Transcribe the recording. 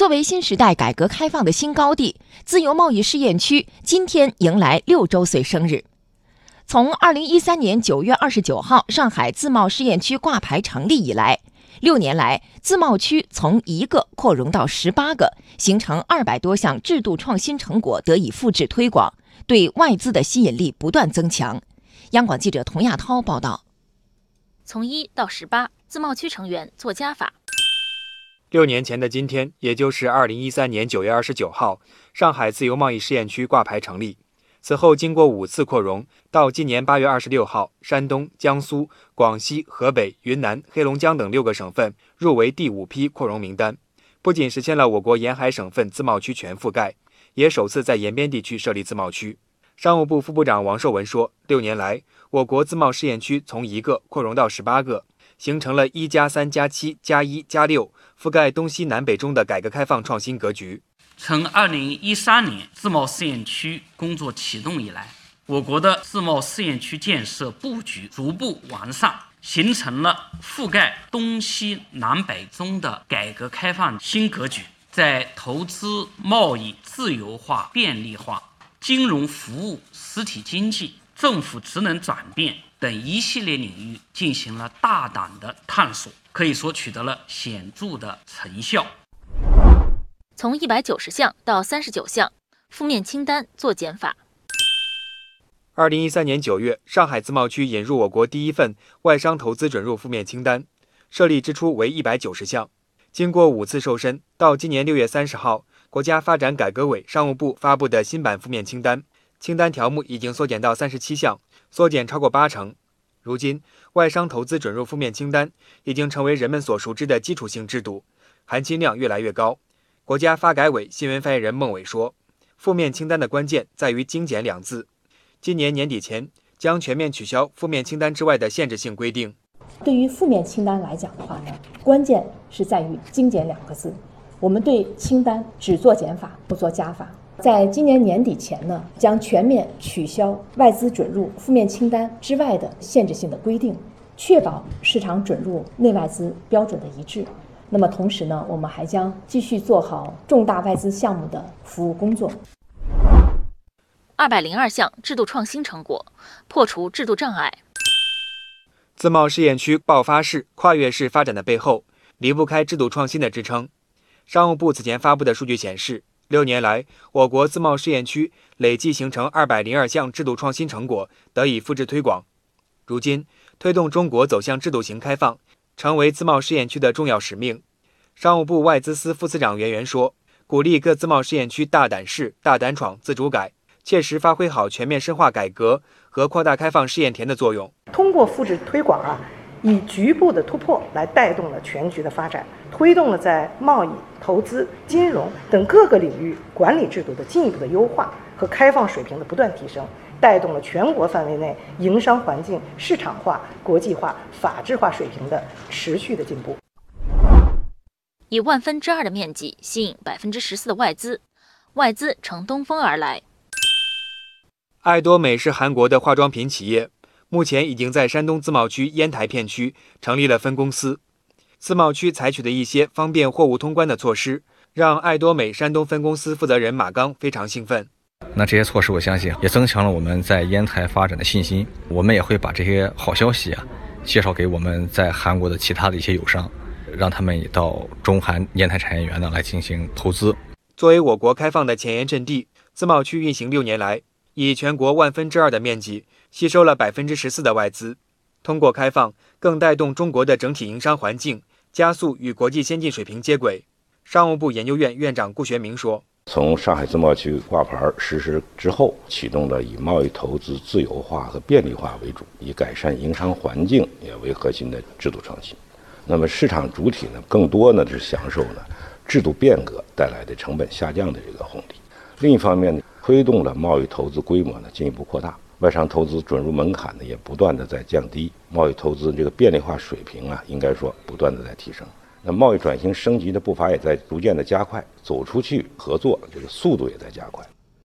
作为新时代改革开放的新高地，自由贸易试验区今天迎来六周岁生日。从二零一三年九月二十九号上海自贸试验区挂牌成立以来，六年来，自贸区从一个扩容到十八个，形成二百多项制度创新成果得以复制推广，对外资的吸引力不断增强。央广记者童亚涛报道。从一到十八，自贸区成员做加法。六年前的今天，也就是二零一三年九月二十九号，上海自由贸易试验区挂牌成立。此后，经过五次扩容，到今年八月二十六号，山东、江苏、广西、河北、云南、黑龙江等六个省份入围第五批扩容名单，不仅实现了我国沿海省份自贸区全覆盖，也首次在沿边地区设立自贸区。商务部副部长王受文说：“六年来，我国自贸试验区从一个扩容到十八个，形成了一加三加七加一加六，覆盖东西南北中的改革开放创新格局。”从二零一三年自贸试验区工作启动以来，我国的自贸试验区建设布局逐步完善，形成了覆盖东西南北中的改革开放新格局。在投资贸易自由化便利化、金融服务实体经济、政府职能转变等一系列领域进行了大胆的探索，可以说取得了显著的成效。从一百九十项到三十九项，负面清单做减法。二零一三年九月，上海自贸区引入我国第一份外商投资准入负面清单，设立之初为一百九十项。经过五次瘦身，到今年六月三十号，国家发展改革委、商务部发布的新版负面清单，清单条目已经缩减到三十七项，缩减超过八成。如今，外商投资准入负面清单已经成为人们所熟知的基础性制度，含金量越来越高。国家发改委新闻发言人孟伟说：“负面清单的关键在于‘精简’两字。今年年底前将全面取消负面清单之外的限制性规定。对于负面清单来讲的话呢，关键是在于‘精简’两个字。我们对清单只做减法，不做加法。在今年年底前呢，将全面取消外资准入负面清单之外的限制性的规定，确保市场准入内外资标准的一致。”那么同时呢，我们还将继续做好重大外资项目的服务工作。二百零二项制度创新成果，破除制度障碍。自贸试验区爆发式、跨越式发展的背后，离不开制度创新的支撑。商务部此前发布的数据显示，六年来，我国自贸试验区累计形成二百零二项制度创新成果得以复制推广。如今，推动中国走向制度型开放。成为自贸试验区的重要使命。商务部外资司副司长袁元说：“鼓励各自贸试验区大胆试、大胆闯、自主改，切实发挥好全面深化改革和扩大开放试验田的作用。通过复制推广啊，以局部的突破来带动了全局的发展，推动了在贸易、投资、金融等各个领域管理制度的进一步的优化和开放水平的不断提升。”带动了全国范围内营商环境市场化、国际化、法治化水平的持续的进步。以万分之二的面积吸引百分之十四的外资，外资乘东风而来。爱多美是韩国的化妆品企业，目前已经在山东自贸区烟台片区成立了分公司。自贸区采取的一些方便货物通关的措施，让爱多美山东分公司负责人马刚非常兴奋。那这些措施，我相信也增强了我们在烟台发展的信心。我们也会把这些好消息啊，介绍给我们在韩国的其他的一些友商，让他们也到中韩烟台产业园呢来进行投资。作为我国开放的前沿阵地，自贸区运行六年来，以全国万分之二的面积吸收了百分之十四的外资。通过开放，更带动中国的整体营商环境，加速与国际先进水平接轨。商务部研究院院长顾学明说。从上海自贸区挂牌实施之后，启动了以贸易投资自由化和便利化为主，以改善营商环境也为核心的制度创新。那么市场主体呢，更多呢是享受了制度变革带来的成本下降的这个红利。另一方面呢，推动了贸易投资规模呢进一步扩大，外商投资准入门槛呢也不断的在降低，贸易投资这个便利化水平啊，应该说不断的在提升。那贸易转型升级的步伐也在逐渐的加快，走出去合作这个速度也在加快。